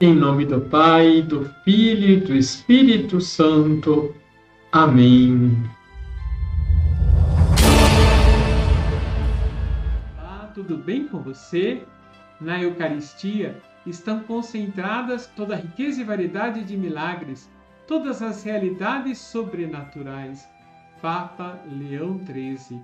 Em nome do Pai, do Filho e do Espírito Santo. Amém. Olá, tudo bem com você? Na Eucaristia estão concentradas toda a riqueza e variedade de milagres, todas as realidades sobrenaturais. Papa Leão XIII.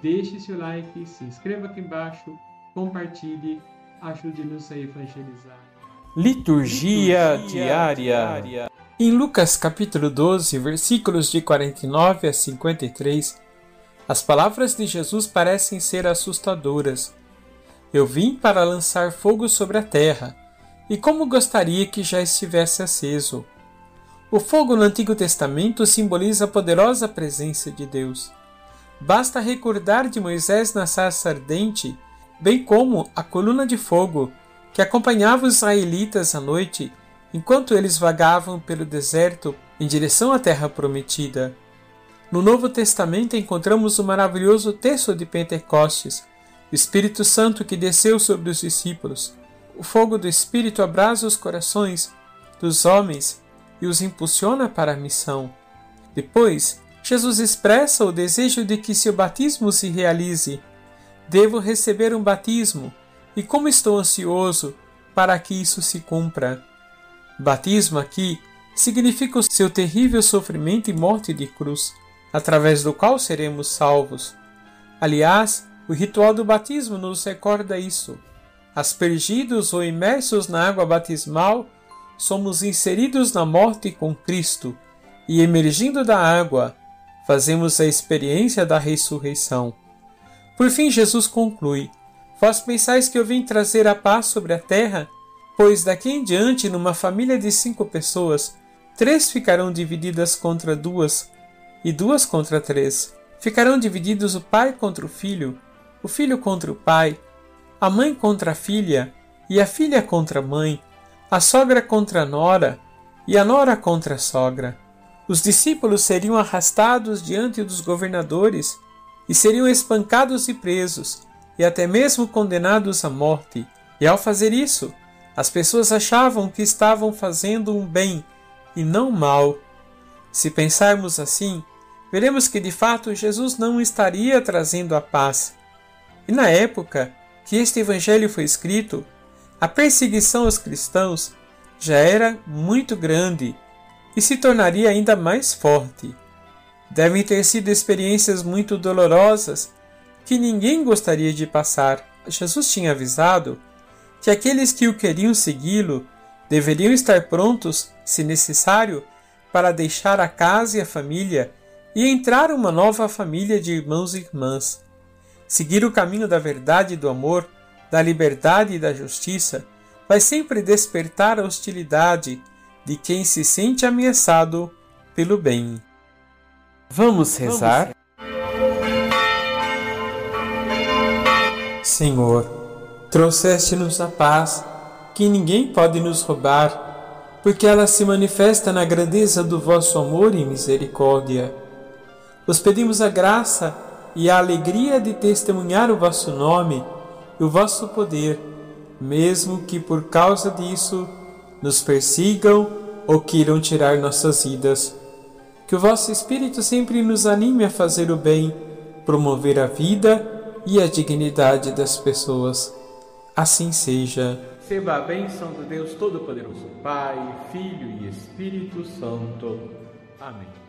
Deixe seu like, se inscreva aqui embaixo, compartilhe, ajude-nos a evangelizar. Liturgia, Liturgia diária. diária. Em Lucas capítulo 12, versículos de 49 a 53, as palavras de Jesus parecem ser assustadoras. Eu vim para lançar fogo sobre a terra, e como gostaria que já estivesse aceso. O fogo no Antigo Testamento simboliza a poderosa presença de Deus. Basta recordar de Moisés na sarça ardente, bem como a coluna de fogo que acompanhava os israelitas à noite enquanto eles vagavam pelo deserto em direção à terra prometida. No Novo Testamento encontramos o maravilhoso texto de Pentecostes, o Espírito Santo que desceu sobre os discípulos. O fogo do Espírito abrasa os corações dos homens e os impulsiona para a missão. Depois, Jesus expressa o desejo de que seu batismo se realize. Devo receber um batismo e como estou ansioso para que isso se cumpra. Batismo aqui significa o seu terrível sofrimento e morte de cruz, através do qual seremos salvos. Aliás, o ritual do batismo nos recorda isso. Aspergidos ou imersos na água batismal, somos inseridos na morte com Cristo e, emergindo da água, fazemos a experiência da ressurreição. Por fim, Jesus conclui: Vós pensais que eu vim trazer a paz sobre a terra? Pois daqui em diante, numa família de cinco pessoas, três ficarão divididas contra duas, e duas contra três. Ficarão divididos o pai contra o filho, o filho contra o pai, a mãe contra a filha, e a filha contra a mãe, a sogra contra a nora, e a nora contra a sogra. Os discípulos seriam arrastados diante dos governadores e seriam espancados e presos, e até mesmo condenados à morte. E ao fazer isso, as pessoas achavam que estavam fazendo um bem e não mal. Se pensarmos assim, veremos que de fato Jesus não estaria trazendo a paz. E na época que este evangelho foi escrito, a perseguição aos cristãos já era muito grande e se tornaria ainda mais forte. Devem ter sido experiências muito dolorosas que ninguém gostaria de passar. Jesus tinha avisado que aqueles que o queriam segui-lo deveriam estar prontos, se necessário, para deixar a casa e a família e entrar uma nova família de irmãos e irmãs. Seguir o caminho da verdade e do amor, da liberdade e da justiça, vai sempre despertar a hostilidade de quem se sente ameaçado pelo bem. Vamos rezar? Vamos. Senhor, trouxeste-nos a paz, que ninguém pode nos roubar, porque ela se manifesta na grandeza do vosso amor e misericórdia. Vos pedimos a graça e a alegria de testemunhar o vosso nome e o vosso poder, mesmo que por causa disso nos persigam ou queiram tirar nossas vidas. Que o vosso Espírito sempre nos anime a fazer o bem, promover a vida e a dignidade das pessoas. Assim seja. Receba a bênção do Deus Todo-Poderoso, Pai, Filho e Espírito Santo. Amém.